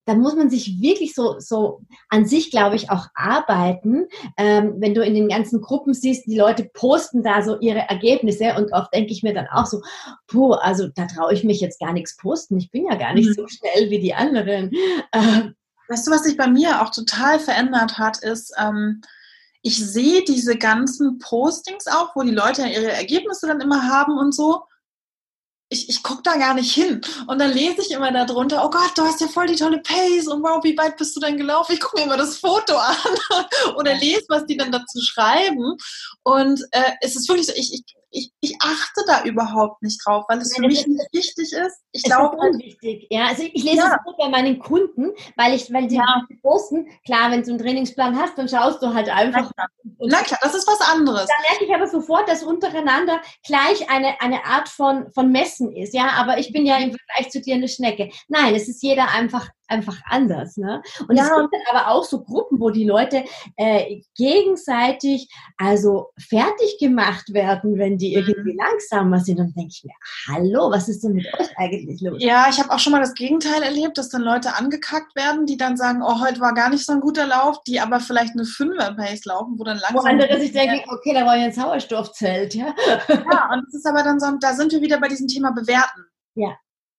A: da muss man sich wirklich so, so an sich, glaube ich, auch arbeiten. Ähm, wenn du in den ganzen Gruppen siehst, die Leute posten da so ihre Ergebnisse und oft denke ich mir dann auch so, puh, also da traue ich mich jetzt gar nichts posten. Ich bin ja gar nicht mhm. so schnell wie die anderen.
B: Ähm, weißt du, was sich bei mir auch total verändert hat, ist, ähm, ich sehe diese ganzen Postings auch, wo die Leute ihre Ergebnisse dann immer haben und so ich, ich gucke da gar nicht hin. Und dann lese ich immer darunter, oh Gott, du hast ja voll die tolle Pace und wow, wie weit bist du denn gelaufen? Ich gucke mir immer das Foto (laughs) an oder lese, was die dann dazu schreiben. Und äh, es ist wirklich so, ich, ich, ich, ich achte da überhaupt nicht drauf, weil es für mich nicht wichtig ist.
A: Ich glaube, halt, wichtig. Ja, also ich lese ja. es bei meinen Kunden, weil ich, weil die ja. posten, klar, wenn du einen Trainingsplan hast, dann schaust du halt einfach.
B: Na klar, Na klar das ist was anderes.
A: Da merke ich aber sofort, dass untereinander gleich eine, eine Art von, von Messen ist. Ja, aber ich bin ja im Vergleich zu dir eine Schnecke. Nein, es ist jeder einfach einfach anders. Ne? Und ja. es gibt dann aber auch so Gruppen, wo die Leute äh, gegenseitig also fertig gemacht werden, wenn die irgendwie mhm. langsamer sind. Und denke ich mir, hallo, was ist denn mit euch eigentlich los?
B: Ja, ich habe auch schon mal das Gegenteil erlebt, dass dann Leute angekackt werden, die dann sagen, oh, heute war gar nicht so ein guter Lauf, die aber vielleicht eine Fünfer-Pace laufen, wo dann langsam... Wo
A: andere sich denken, okay, da war ja ein Sauerstoffzelt, ja?
B: Ja, und das ist aber dann so, da sind wir wieder bei diesem Thema Bewerten.
A: Ja.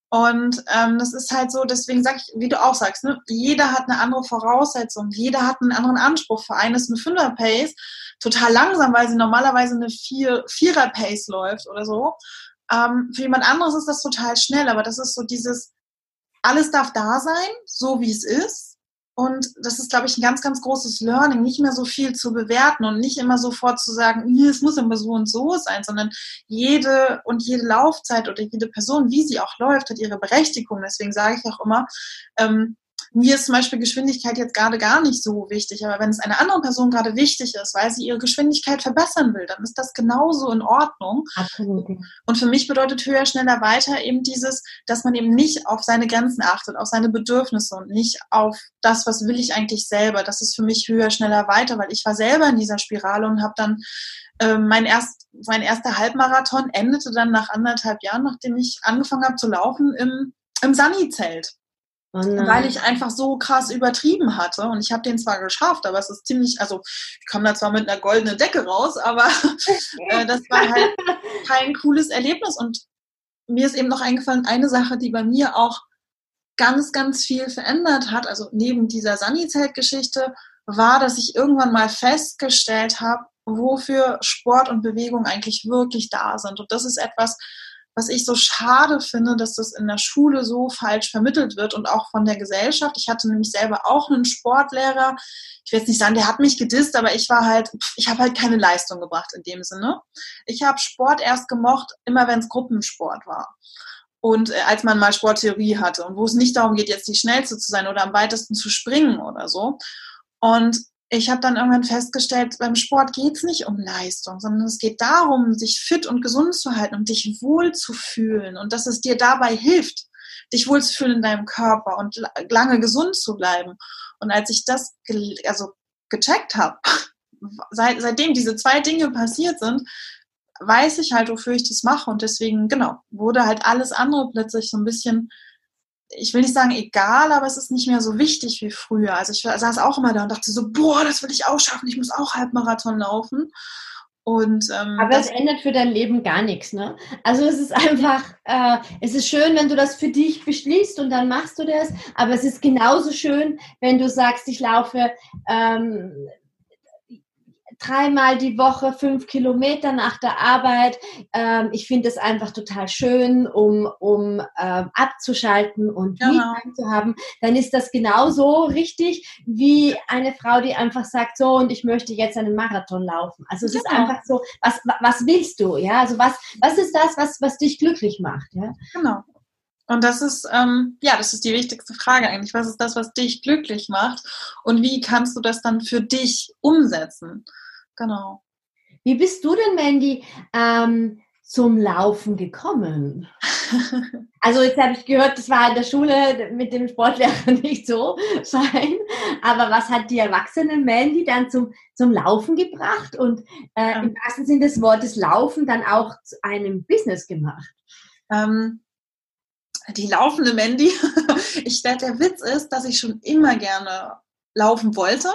B: Und ähm, das ist halt so, deswegen sage ich, wie du auch sagst, ne, jeder hat eine andere Voraussetzung, jeder hat einen anderen Anspruch. Für einen ist eine Fünfer-Pace total langsam, weil sie normalerweise eine Vier Vierer-Pace läuft oder so. Ähm, für jemand anderes ist das total schnell, aber das ist so dieses, alles darf da sein, so wie es ist. Und das ist, glaube ich, ein ganz, ganz großes Learning, nicht mehr so viel zu bewerten und nicht immer sofort zu sagen, es muss immer so und so sein, sondern jede und jede Laufzeit oder jede Person, wie sie auch läuft, hat ihre Berechtigung. Deswegen sage ich auch immer, ähm, mir ist zum Beispiel Geschwindigkeit jetzt gerade gar nicht so wichtig, aber wenn es einer anderen Person gerade wichtig ist, weil sie ihre Geschwindigkeit verbessern will, dann ist das genauso in Ordnung. Absolut. Und für mich bedeutet höher, schneller, weiter eben dieses, dass man eben nicht auf seine Grenzen achtet, auf seine Bedürfnisse und nicht auf das, was will ich eigentlich selber. Das ist für mich höher, schneller, weiter, weil ich war selber in dieser Spirale und habe dann äh, mein, erst, mein erster Halbmarathon endete dann nach anderthalb Jahren, nachdem ich angefangen habe zu laufen, im, im Sunny-Zelt. Oh weil ich einfach so krass übertrieben hatte. Und ich habe den zwar geschafft, aber es ist ziemlich, also ich komme da zwar mit einer goldenen Decke raus, aber (laughs) äh, das war halt (laughs) kein cooles Erlebnis. Und mir ist eben noch eingefallen, eine Sache, die bei mir auch ganz, ganz viel verändert hat, also neben dieser Sunny-Zelt-Geschichte, war, dass ich irgendwann mal festgestellt habe, wofür Sport und Bewegung eigentlich wirklich da sind. Und das ist etwas, was ich so schade finde, dass das in der Schule so falsch vermittelt wird und auch von der Gesellschaft. Ich hatte nämlich selber auch einen Sportlehrer. Ich will jetzt nicht sagen, der hat mich gedisst, aber ich war halt, ich habe halt keine Leistung gebracht in dem Sinne. Ich habe Sport erst gemocht, immer wenn es Gruppensport war. Und äh, als man mal Sporttheorie hatte und wo es nicht darum geht, jetzt die schnellste zu sein oder am weitesten zu springen oder so. Und ich habe dann irgendwann festgestellt, beim Sport geht es nicht um Leistung, sondern es geht darum, sich fit und gesund zu halten und dich wohl zu fühlen und dass es dir dabei hilft, dich wohlzufühlen in deinem Körper und lange gesund zu bleiben. Und als ich das ge also gecheckt habe, (laughs) seit, seitdem diese zwei Dinge passiert sind, weiß ich halt, wofür ich das mache. Und deswegen, genau, wurde halt alles andere plötzlich so ein bisschen ich will nicht sagen egal, aber es ist nicht mehr so wichtig wie früher. Also ich saß auch immer da und dachte so, boah, das will ich auch schaffen, ich muss auch Halbmarathon laufen. Und,
A: ähm, aber es ändert für dein Leben gar nichts, ne? Also es ist einfach, äh, es ist schön, wenn du das für dich beschließt und dann machst du das, aber es ist genauso schön, wenn du sagst, ich laufe ähm, dreimal die Woche fünf Kilometer nach der Arbeit. Ähm, ich finde es einfach total schön, um, um ähm, abzuschalten und genau. zu haben. Dann ist das genauso richtig wie eine Frau, die einfach sagt, so und ich möchte jetzt einen Marathon laufen. Also es genau. ist einfach so, was, was willst du? Ja, also was, was ist das, was, was dich glücklich macht? Ja?
B: Genau. Und das ist, ähm, ja, das ist die wichtigste Frage eigentlich. Was ist das, was dich glücklich macht? Und wie kannst du das dann für dich umsetzen? Genau.
A: Wie bist du denn, Mandy, ähm, zum Laufen gekommen? (laughs) also jetzt habe ich gehört, das war in der Schule mit dem Sportlehrer (laughs) nicht so fein, aber was hat die erwachsene Mandy dann zum, zum Laufen gebracht und äh, ja. im wahrsten Sinne des Wortes Laufen dann auch zu einem Business gemacht?
B: Ähm, die laufende Mandy, (laughs) ich, der, der Witz ist, dass ich schon immer gerne laufen wollte.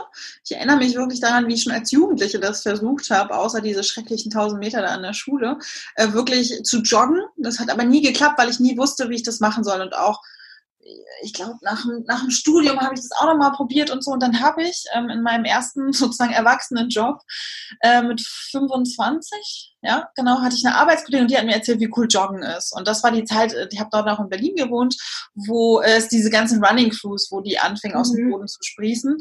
B: Ich erinnere mich wirklich daran, wie ich schon als Jugendliche das versucht habe, außer diese schrecklichen 1000 Meter da an der Schule, äh, wirklich zu joggen. Das hat aber nie geklappt, weil ich nie wusste, wie ich das machen soll und auch ich glaube, nach, nach dem Studium habe ich das auch nochmal probiert und so. Und dann habe ich ähm, in meinem ersten (laughs) sozusagen Erwachsenenjob äh, mit 25, ja, genau, hatte ich eine Arbeitskollegin und die hat mir erzählt, wie cool Joggen ist. Und das war die Zeit, ich habe dort auch in Berlin gewohnt, wo es diese ganzen Running Crews, wo die anfingen, mhm. aus dem mhm. Boden zu sprießen.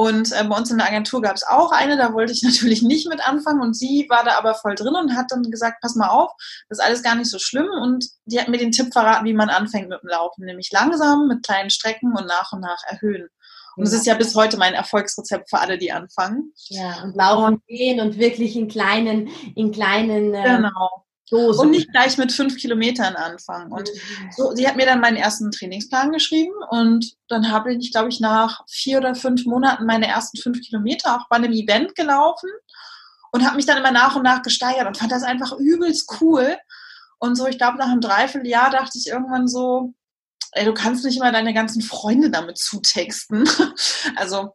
B: Und äh, bei uns in der Agentur gab es auch eine, da wollte ich (laughs) natürlich nicht mit anfangen und sie war da aber voll drin und hat dann gesagt, pass mal auf, das ist alles gar nicht so schlimm und die hat mir den Tipp verraten, wie man anfängt mit dem Laufen, nämlich langsam mit kleinen Strecken und nach und nach erhöhen. Und das ist ja bis heute mein Erfolgsrezept für alle, die anfangen.
A: Ja, und laufen und gehen und wirklich in kleinen, in kleinen
B: äh, genau. Dose. Und nicht gleich mit fünf Kilometern anfangen. Und so, sie hat mir dann meinen ersten Trainingsplan geschrieben und dann habe ich, glaube ich, nach vier oder fünf Monaten meine ersten fünf Kilometer auch bei einem Event gelaufen und habe mich dann immer nach und nach gesteigert und fand das einfach übelst cool. Und so, ich glaube, nach einem Dreivierteljahr dachte ich irgendwann so, ey, du kannst nicht immer deine ganzen Freunde damit zutexten. (laughs) also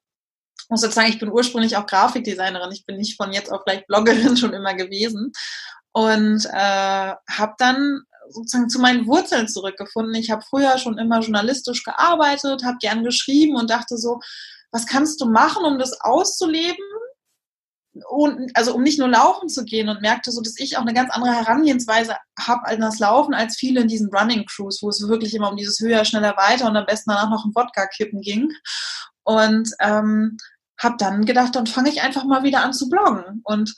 B: muss jetzt sagen, ich bin ursprünglich auch Grafikdesignerin. Ich bin nicht von jetzt auf gleich Bloggerin (laughs) schon immer gewesen und äh, habe dann sozusagen zu meinen Wurzeln zurückgefunden. Ich habe früher schon immer journalistisch gearbeitet, habe gern geschrieben und dachte so, was kannst du machen, um das auszuleben? Und, also um nicht nur laufen zu gehen und merkte so, dass ich auch eine ganz andere Herangehensweise habe an das Laufen als viele in diesen Running Crews, wo es wirklich immer um dieses höher, schneller, weiter und am besten danach noch ein Wodka kippen ging. Und ähm, habe dann gedacht, dann fange ich einfach mal wieder an zu bloggen. Und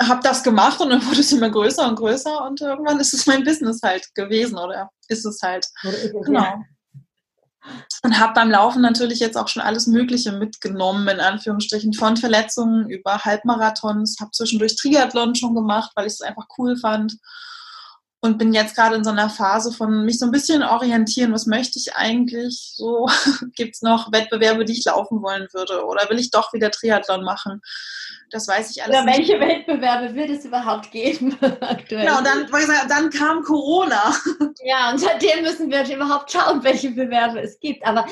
B: habe das gemacht und dann wurde es immer größer und größer und irgendwann ist es mein Business halt gewesen oder ist es halt. Genau. Und habe beim Laufen natürlich jetzt auch schon alles Mögliche mitgenommen, in Anführungsstrichen, von Verletzungen über Halbmarathons, habe zwischendurch Triathlon schon gemacht, weil ich es einfach cool fand und bin jetzt gerade in so einer Phase von mich so ein bisschen orientieren, was möchte ich eigentlich so? (laughs) Gibt es noch Wettbewerbe, die ich laufen wollen würde? Oder will ich doch wieder Triathlon machen? Das weiß ich alles
A: Oder welche nicht. Wettbewerbe wird es überhaupt geben (laughs)
B: aktuell? Genau, dann, dann kam Corona. (laughs)
A: Ja, und seitdem müssen wir überhaupt schauen, welche Bewerbe es gibt. Aber,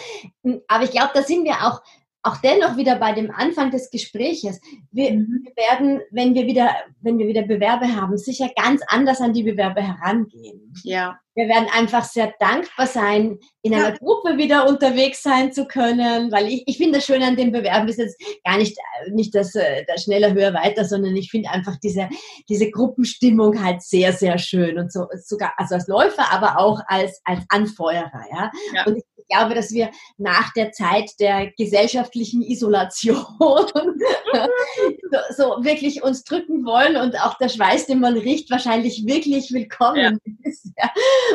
A: aber ich glaube, da sind wir auch auch dennoch wieder bei dem Anfang des Gespräches. Wir, mhm. wir, werden, wenn wir wieder, wenn wir wieder Bewerbe haben, sicher ganz anders an die Bewerbe herangehen.
B: Ja.
A: Wir werden einfach sehr dankbar sein, in einer ja. Gruppe wieder unterwegs sein zu können, weil ich, ich finde das Schöne an dem Bewerben ist jetzt gar nicht, nicht das, äh, das schneller, höher, weiter, sondern ich finde einfach diese, diese Gruppenstimmung halt sehr, sehr schön und so, sogar, also als Läufer, aber auch als, als Anfeuerer, ja. ja. Und ich glaube, dass wir nach der Zeit der gesellschaftlichen Isolation (laughs) so, so, wirklich uns drücken wollen und auch der Schweiß, den man riecht, wahrscheinlich wirklich willkommen ja. ist. Ja.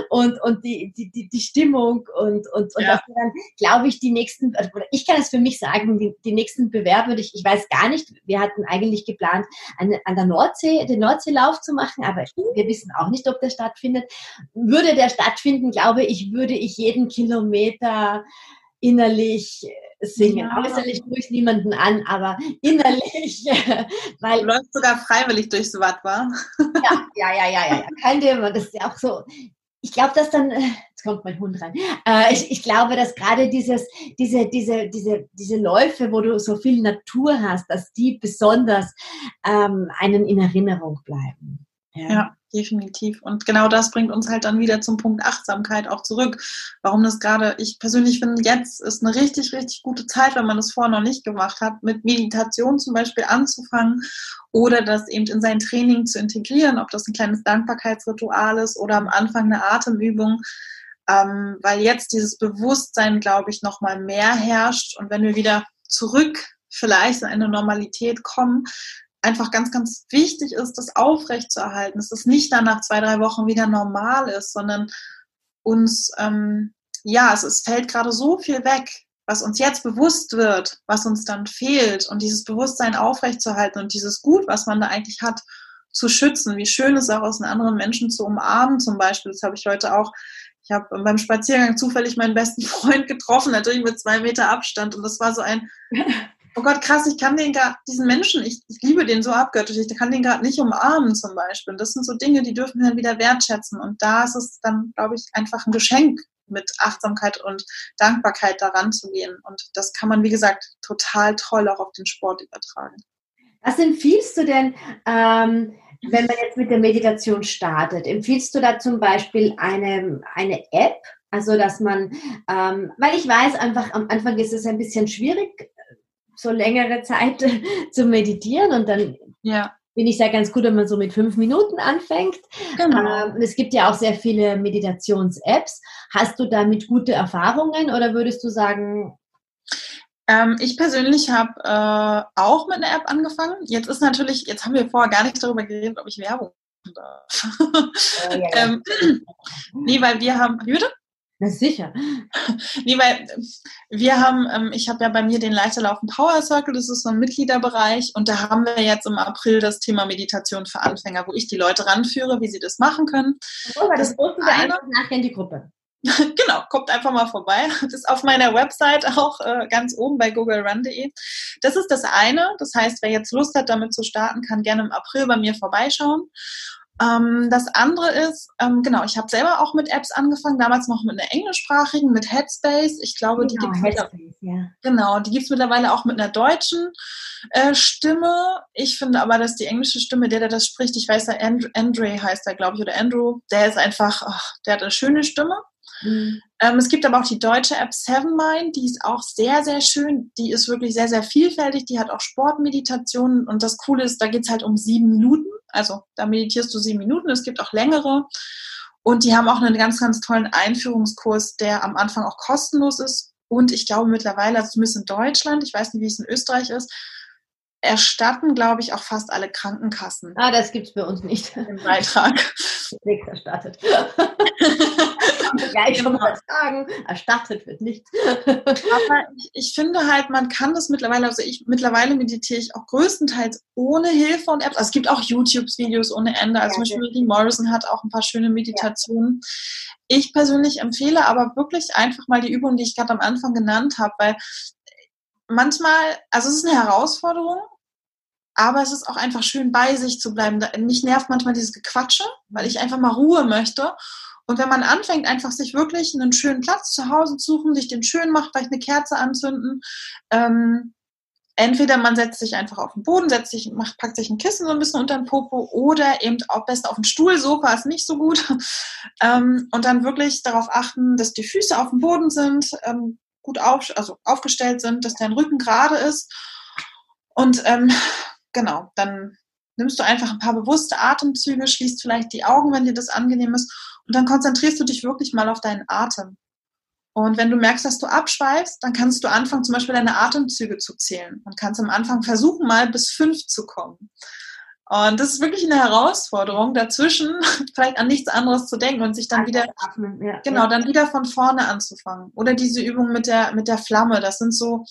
A: Und, und die, die, die, die Stimmung und, und, und ja. dass wir dann, glaube ich, die nächsten, oder ich kann es für mich sagen, die, die nächsten Bewerbe, ich, ich weiß gar nicht, wir hatten eigentlich geplant, an, an der Nordsee, den Nordseelauf zu machen, aber wir wissen auch nicht, ob der stattfindet. Würde der stattfinden, glaube ich, würde ich jeden Kilometer innerlich singen. Ja. Äußerlich tue ich niemanden an, aber innerlich. (laughs)
B: Weil, du läufst sogar freiwillig durchs Watt, war?
A: Ja, ja, ja, ja, ja. Kein Thema. Das ist ja auch so. Ich glaube, dass dann, jetzt kommt mein Hund rein. Äh, ich, ich glaube, dass gerade dieses, diese, diese, diese, diese Läufe, wo du so viel Natur hast, dass die besonders ähm, einen in Erinnerung bleiben.
B: Ja. ja definitiv. Und genau das bringt uns halt dann wieder zum Punkt Achtsamkeit auch zurück. Warum das gerade, ich persönlich finde, jetzt ist eine richtig, richtig gute Zeit, wenn man das vorher noch nicht gemacht hat, mit Meditation zum Beispiel anzufangen oder das eben in sein Training zu integrieren, ob das ein kleines Dankbarkeitsritual ist oder am Anfang eine Atemübung. Ähm, weil jetzt dieses Bewusstsein, glaube ich, nochmal mehr herrscht. Und wenn wir wieder zurück vielleicht in eine Normalität kommen, einfach ganz, ganz wichtig ist, das aufrechtzuerhalten, dass es nicht dann nach zwei, drei Wochen wieder normal ist, sondern uns, ähm, ja, es, es fällt gerade so viel weg, was uns jetzt bewusst wird, was uns dann fehlt und dieses Bewusstsein aufrechtzuerhalten und dieses Gut, was man da eigentlich hat, zu schützen. Wie schön ist auch aus einen anderen Menschen zu umarmen zum Beispiel. Das habe ich heute auch. Ich habe beim Spaziergang zufällig meinen besten (laughs) Freund getroffen, natürlich mit zwei Meter Abstand. Und das war so ein (laughs) oh Gott, krass, ich kann den gar, diesen Menschen, ich, ich liebe den so abgöttisch, ich kann den gerade nicht umarmen zum Beispiel. Das sind so Dinge, die dürfen wir dann wieder wertschätzen. Und da ist es dann, glaube ich, einfach ein Geschenk, mit Achtsamkeit und Dankbarkeit daran zu gehen. Und das kann man, wie gesagt, total toll auch auf den Sport übertragen.
A: Was empfiehlst du denn, ähm, wenn man jetzt mit der Meditation startet? Empfiehlst du da zum Beispiel eine, eine App? Also, dass man, ähm, weil ich weiß einfach, am Anfang ist es ein bisschen schwierig, so längere Zeit (laughs) zu meditieren und dann ja. bin ich sehr ganz gut, wenn man so mit fünf Minuten anfängt. Genau. Ähm, es gibt ja auch sehr viele Meditations-Apps. Hast du damit gute Erfahrungen oder würdest du sagen,
B: ähm, ich persönlich habe äh, auch mit einer App angefangen. Jetzt ist natürlich, jetzt haben wir vorher gar nicht darüber geredet, ob ich Werbung darf. Oh, ja, ja. (laughs) ähm, (clears throat) nee, weil wir haben, wie bitte?
A: Na sicher. (laughs)
B: Nee, weil wir haben, ähm, ich habe ja bei mir den Leichterlaufen Power Circle, das ist so ein Mitgliederbereich und da haben wir jetzt im April das Thema Meditation für Anfänger, wo ich die Leute ranführe, wie sie das machen können.
A: Oh, das, das posten wir einfach nachher in die Gruppe. (laughs)
B: genau, kommt einfach mal vorbei. Das ist auf meiner Website auch äh, ganz oben bei googlerun.de. Das ist das eine. Das heißt, wer jetzt Lust hat, damit zu starten, kann gerne im April bei mir vorbeischauen. Ähm, das andere ist, ähm, genau, ich habe selber auch mit Apps angefangen, damals noch mit einer englischsprachigen, mit Headspace. Ich glaube, genau, die gibt es ja. genau, die gibt's mittlerweile auch mit einer deutschen äh, Stimme. Ich finde aber, dass die englische Stimme, der, der das spricht, ich weiß, der And Andre heißt er, glaube ich, oder Andrew, der ist einfach, ach, der hat eine schöne Stimme. Mhm. Ähm, es gibt aber auch die deutsche App Seven Mind, die ist auch sehr, sehr schön. Die ist wirklich sehr, sehr vielfältig. Die hat auch Sportmeditationen und das Coole ist, da geht's halt um sieben Minuten. Also da meditierst du sieben Minuten. Es gibt auch längere. Und die haben auch einen ganz, ganz tollen Einführungskurs, der am Anfang auch kostenlos ist. und ich glaube mittlerweile, also zumindest in Deutschland, ich weiß nicht, wie es in Österreich ist, erstatten, glaube ich, auch fast alle Krankenkassen.
A: Ah, das gibt es bei uns nicht.
B: Den Beitrag. (laughs)
A: Nichts erstattet. (laughs) gleich schon mal sagen, erstattet wird nichts. (laughs)
B: Aber ich, ich, finde halt, man kann das mittlerweile, also ich mittlerweile meditiere ich auch größtenteils ohne Hilfe und Apps. Also es gibt auch YouTube-Videos ohne Ende. Also ja, zum Beispiel Lee Morrison hat auch ein paar schöne Meditationen. Ja. Ich persönlich empfehle aber wirklich einfach mal die Übung, die ich gerade am Anfang genannt habe, weil manchmal, also es ist eine Herausforderung, aber es ist auch einfach schön bei sich zu bleiben. Mich nervt manchmal dieses Gequatsche, weil ich einfach mal Ruhe möchte. Und wenn man anfängt, einfach sich wirklich einen schönen Platz zu Hause zu suchen, sich den schön macht, vielleicht eine Kerze anzünden, ähm, entweder man setzt sich einfach auf den Boden, setzt sich, macht, packt sich ein Kissen so ein bisschen unter den Popo oder eben auch besser auf den Stuhl, Sofa ist nicht so gut. (laughs) ähm, und dann wirklich darauf achten, dass die Füße auf dem Boden sind, ähm, gut auf, also aufgestellt sind, dass dein Rücken gerade ist. Und ähm, genau, dann nimmst du einfach ein paar bewusste Atemzüge, schließt vielleicht die Augen, wenn dir das angenehm ist, und dann konzentrierst du dich wirklich mal auf deinen Atem. Und wenn du merkst, dass du abschweifst, dann kannst du anfangen, zum Beispiel deine Atemzüge zu zählen. Man kann am Anfang versuchen, mal bis fünf zu kommen. Und das ist wirklich eine Herausforderung, dazwischen (laughs) vielleicht an nichts anderes zu denken und sich dann wieder, genau, dann wieder von vorne anzufangen. Oder diese Übung mit der, mit der Flamme. Das sind so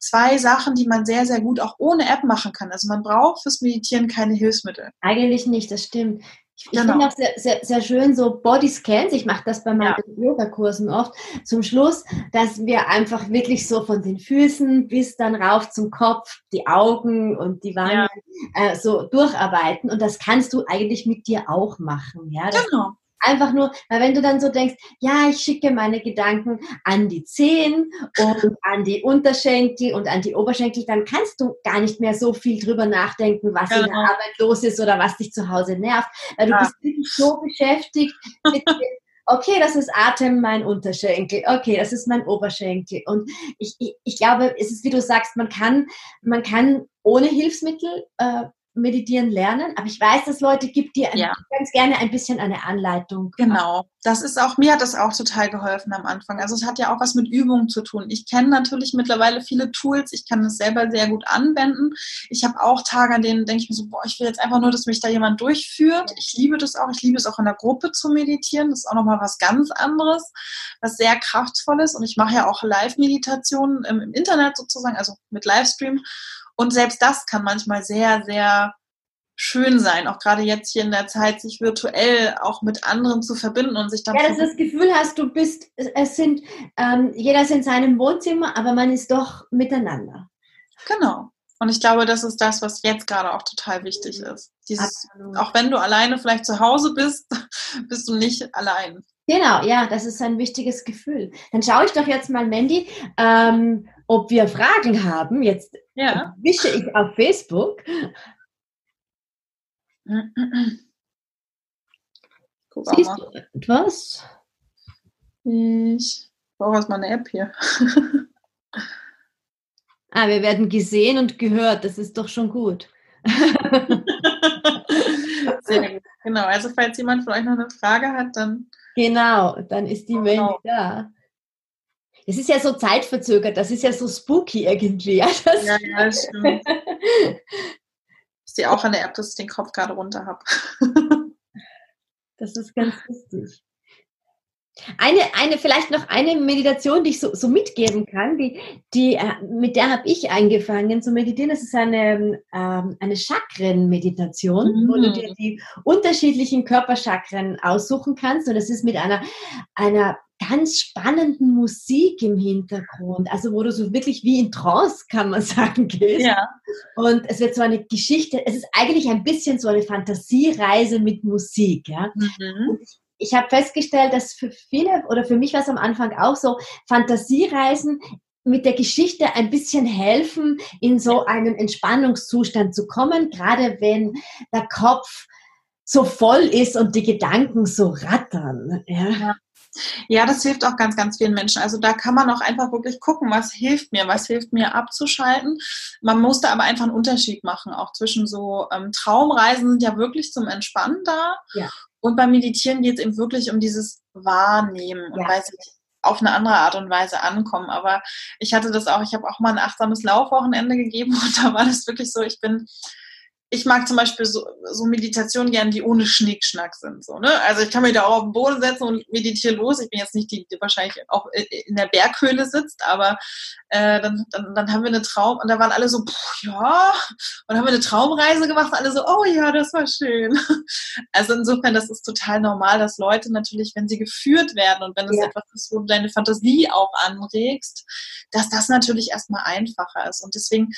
B: zwei Sachen, die man sehr, sehr gut auch ohne App machen kann. Also man braucht fürs Meditieren keine Hilfsmittel.
A: Eigentlich nicht, das stimmt. Ich genau. finde auch sehr, sehr, sehr schön so Bodyscans. Ich mache das bei meinen ja. Yoga-Kursen oft zum Schluss, dass wir einfach wirklich so von den Füßen bis dann rauf zum Kopf, die Augen und die Wangen ja. äh, so durcharbeiten. Und das kannst du eigentlich mit dir auch machen. Ja, das, genau. Einfach nur, weil wenn du dann so denkst, ja, ich schicke meine Gedanken an die Zehen und an die Unterschenkel und an die Oberschenkel, dann kannst du gar nicht mehr so viel drüber nachdenken, was genau. in der genau. Arbeit los ist oder was dich zu Hause nervt, weil du ja. bist wirklich so beschäftigt mit okay, das ist Atem, mein Unterschenkel, okay, das ist mein Oberschenkel. Und ich, ich, ich glaube, es ist, wie du sagst, man kann, man kann ohne Hilfsmittel äh, meditieren lernen, aber ich weiß, dass Leute gibt, die ja. ganz gerne ein bisschen eine Anleitung.
B: Genau, das ist auch, mir hat das auch total geholfen am Anfang. Also es hat ja auch was mit Übungen zu tun. Ich kenne natürlich mittlerweile viele Tools, ich kann das selber sehr gut anwenden. Ich habe auch Tage, an denen denke ich mir so, boah, ich will jetzt einfach nur, dass mich da jemand durchführt. Ich liebe das auch, ich liebe es auch in der Gruppe zu meditieren. Das ist auch nochmal was ganz anderes, was sehr kraftvolles. Und ich mache ja auch Live-Meditationen im Internet sozusagen, also mit Livestream. Und selbst das kann manchmal sehr, sehr schön sein, auch gerade jetzt hier in der Zeit, sich virtuell auch mit anderen zu verbinden und sich dann.
A: Ja, dass du das Gefühl hast, du bist, es sind, ähm, jeder ist in seinem Wohnzimmer, aber man ist doch miteinander.
B: Genau. Und ich glaube, das ist das, was jetzt gerade auch total wichtig ist. Dieses, auch wenn du alleine vielleicht zu Hause bist, (laughs) bist du nicht allein.
A: Genau, ja, das ist ein wichtiges Gefühl. Dann schaue ich doch jetzt mal, Mandy, ähm, ob wir Fragen haben. Jetzt ja. wische ich auf Facebook.
B: Guck Siehst du etwas? Ich brauche erstmal eine App hier. (laughs)
A: ah, wir werden gesehen und gehört. Das ist doch schon gut. (laughs)
B: Sehr gut. Genau, also falls jemand von euch noch eine Frage hat, dann.
A: Genau, dann ist die Mail genau. da. Es ist ja so zeitverzögert, das ist ja so spooky irgendwie. (laughs) Ja, das, ja, ja stimmt. (laughs)
B: ich sehe auch an der App, dass ich den Kopf gerade runter habe.
A: das ist ganz lustig. Eine, eine, vielleicht noch eine Meditation, die ich so, so mitgeben kann, die, die, äh, mit der habe ich angefangen zu meditieren. Das ist eine, ähm, eine Chakren-Meditation, mhm. wo du dir die unterschiedlichen Körperchakren aussuchen kannst. Und das ist mit einer, einer ganz spannenden Musik im Hintergrund, also wo du so wirklich wie in Trance, kann man (laughs) sagen, gehst. Ja. Und es wird so eine Geschichte, es ist eigentlich ein bisschen so eine Fantasiereise mit Musik. Ja? Mhm. ich, ich habe festgestellt, dass für viele oder für mich war es am Anfang auch so, Fantasiereisen mit der Geschichte ein bisschen helfen, in so einen Entspannungszustand zu kommen, gerade wenn der Kopf so voll ist und die Gedanken so rattern. Ja. ja.
B: Ja, das hilft auch ganz, ganz vielen Menschen. Also da kann man auch einfach wirklich gucken, was hilft mir, was hilft mir abzuschalten. Man muss da aber einfach einen Unterschied machen, auch zwischen so ähm, Traumreisen sind ja wirklich zum Entspannen da. Ja. Und beim Meditieren geht es eben wirklich um dieses Wahrnehmen. Und ja. weiß ich, auf eine andere Art und Weise ankommen. Aber ich hatte das auch, ich habe auch mal ein achtsames Laufwochenende gegeben (laughs) und da war das wirklich so, ich bin ich mag zum Beispiel so, so Meditationen gern, die ohne Schnickschnack sind. So, ne? Also ich kann mich da auch auf den Boden setzen und meditiere los. Ich bin jetzt nicht die, die wahrscheinlich auch in der Berghöhle sitzt, aber äh, dann, dann, dann haben wir eine Traum und da waren alle so, pff, ja, und haben wir eine Traumreise gemacht, alle so, oh ja, das war schön. (laughs) Also insofern, das ist total normal, dass Leute natürlich, wenn sie geführt werden und wenn es ja. etwas ist, wo du deine Fantasie auch anregst, dass das natürlich erstmal einfacher ist. Und deswegen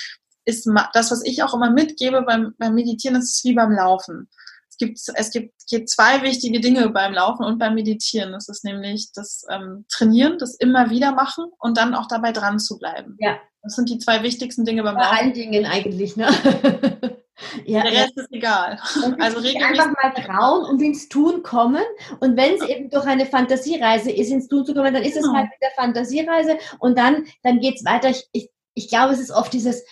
B: ist das, was ich auch immer mitgebe beim, beim Meditieren, ist es wie beim Laufen. Es gibt, es gibt, gibt zwei wichtige Dinge beim Laufen und beim Meditieren. Das ist nämlich das ähm, Trainieren, das immer wieder machen und dann auch dabei dran zu bleiben.
A: Ja.
B: Das sind die zwei wichtigsten Dinge beim
A: Bei
B: Laufen.
A: Bei allen Dingen eigentlich, ne? (laughs)
B: ja, Der Rest ja. ist egal. (laughs)
A: Also einfach mal trauen und ins Tun kommen. Und wenn es eben durch eine Fantasiereise ist, ins Tun zu kommen, dann ist es genau. halt mit der Fantasiereise und dann, dann geht es weiter. Ich, ich, ich glaube, es ist oft dieses,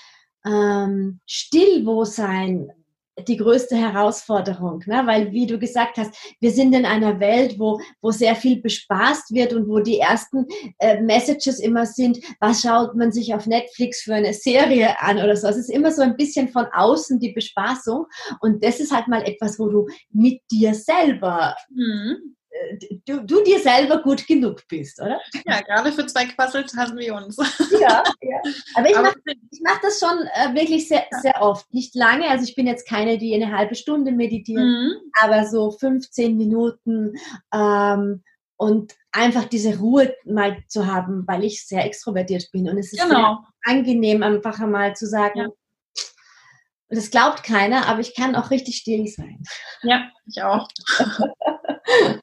A: ähm, Stillwo-Sein die größte Herausforderung, ne? weil wie du gesagt hast, wir sind in einer Welt, wo, wo sehr viel bespaßt wird und wo die ersten äh, Messages immer sind, was schaut man sich auf Netflix für eine Serie an oder so. Es ist immer so ein bisschen von außen die Bespaßung und das ist halt mal etwas, wo du mit dir selber mhm du, du dir selber gut genug bist, oder?
B: Ja, gerade für zwei haben wir uns.
A: Ja, ja. aber ich mache mach das schon äh, wirklich sehr, sehr oft. Nicht lange, also ich bin jetzt keine, die eine halbe Stunde meditiert, mhm. aber so 15 Minuten ähm, und einfach diese Ruhe mal zu haben, weil ich sehr extrovertiert bin und es ist genau. angenehm, einfach einmal zu sagen, ja. das glaubt keiner, aber ich kann auch richtig still sein.
B: Ja, ich auch. (laughs)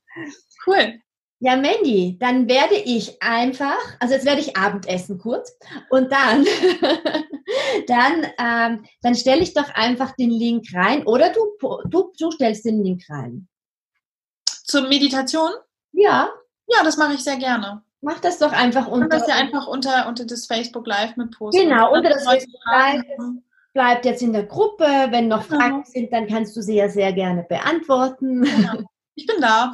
B: Cool.
A: Ja, Mandy, dann werde ich einfach, also jetzt werde ich Abendessen kurz und dann, (laughs) dann, ähm, dann stelle ich doch einfach den Link rein oder du, du, du stellst den Link rein.
B: Zur Meditation?
A: Ja.
B: Ja, das mache ich sehr gerne.
A: Mach das doch einfach
B: unter. das ja einfach unter, unter das Facebook Live mit posten.
A: Genau, unter das Facebook Live. Bleibt jetzt in der Gruppe. Wenn noch. Fragen sind, dann kannst du sie ja sehr gerne beantworten. Genau. (laughs)
B: Ich bin da.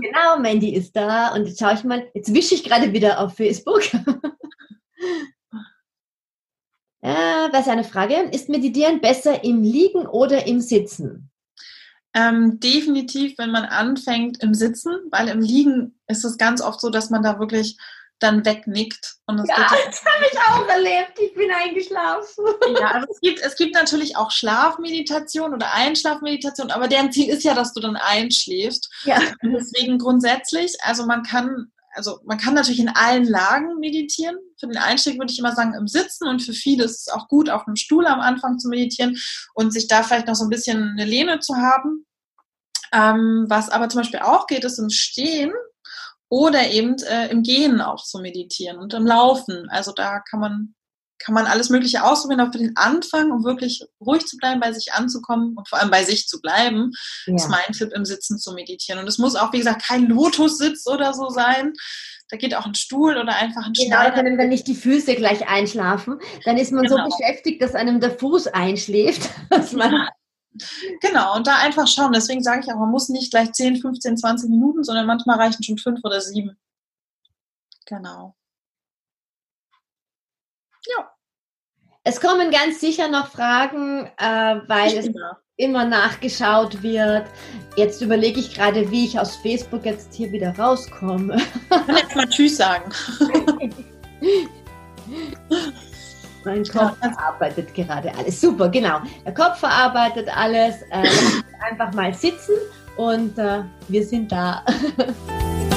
A: Genau, Mandy ist da. Und jetzt schaue ich mal, jetzt wische ich gerade wieder auf Facebook. (laughs) äh, was eine Frage? Ist Meditieren besser im Liegen oder im Sitzen?
B: Ähm, definitiv, wenn man anfängt im Sitzen, weil im Liegen ist es ganz oft so, dass man da wirklich dann wegnickt.
A: Und das, ja, das habe ich auch erlebt. Ich bin eingeschlafen.
B: Ja, also es gibt, es gibt natürlich auch Schlafmeditation oder Einschlafmeditation, aber deren Ziel ist ja, dass du dann einschläfst. Ja. Und deswegen grundsätzlich, also man kann, also man kann natürlich in allen Lagen meditieren. Für den Einstieg würde ich immer sagen im Sitzen und für viele ist es auch gut, auf einem Stuhl am Anfang zu meditieren und sich da vielleicht noch so ein bisschen eine Lehne zu haben. Ähm, was aber zum Beispiel auch geht, ist im Stehen oder eben äh, im Gehen auch zu meditieren und im Laufen. Also da kann man, kann man alles Mögliche ausprobieren, aber für den Anfang, um wirklich ruhig zu bleiben, bei sich anzukommen und vor allem bei sich zu bleiben, ja. ist mein Tipp, im Sitzen zu meditieren. Und es muss auch, wie gesagt, kein Lotussitz oder so sein. Da geht auch ein Stuhl oder einfach ein
A: Genau, wenn, wenn nicht die Füße gleich einschlafen, dann ist man genau. so beschäftigt, dass einem der Fuß einschläft, (laughs) dass man.
B: Genau, und da einfach schauen. Deswegen sage ich auch, man muss nicht gleich 10, 15, 20 Minuten, sondern manchmal reichen schon fünf oder sieben. Genau.
A: Ja. Es kommen ganz sicher noch Fragen, äh, weil es immer nachgeschaut wird. Jetzt überlege ich gerade, wie ich aus Facebook jetzt hier wieder rauskomme. Ich
B: kann jetzt mal Tschüss sagen. (laughs)
A: Mein Kopf ja. verarbeitet gerade alles. Super, genau. Der Kopf verarbeitet alles. Äh, einfach mal sitzen und äh, wir sind da. (laughs)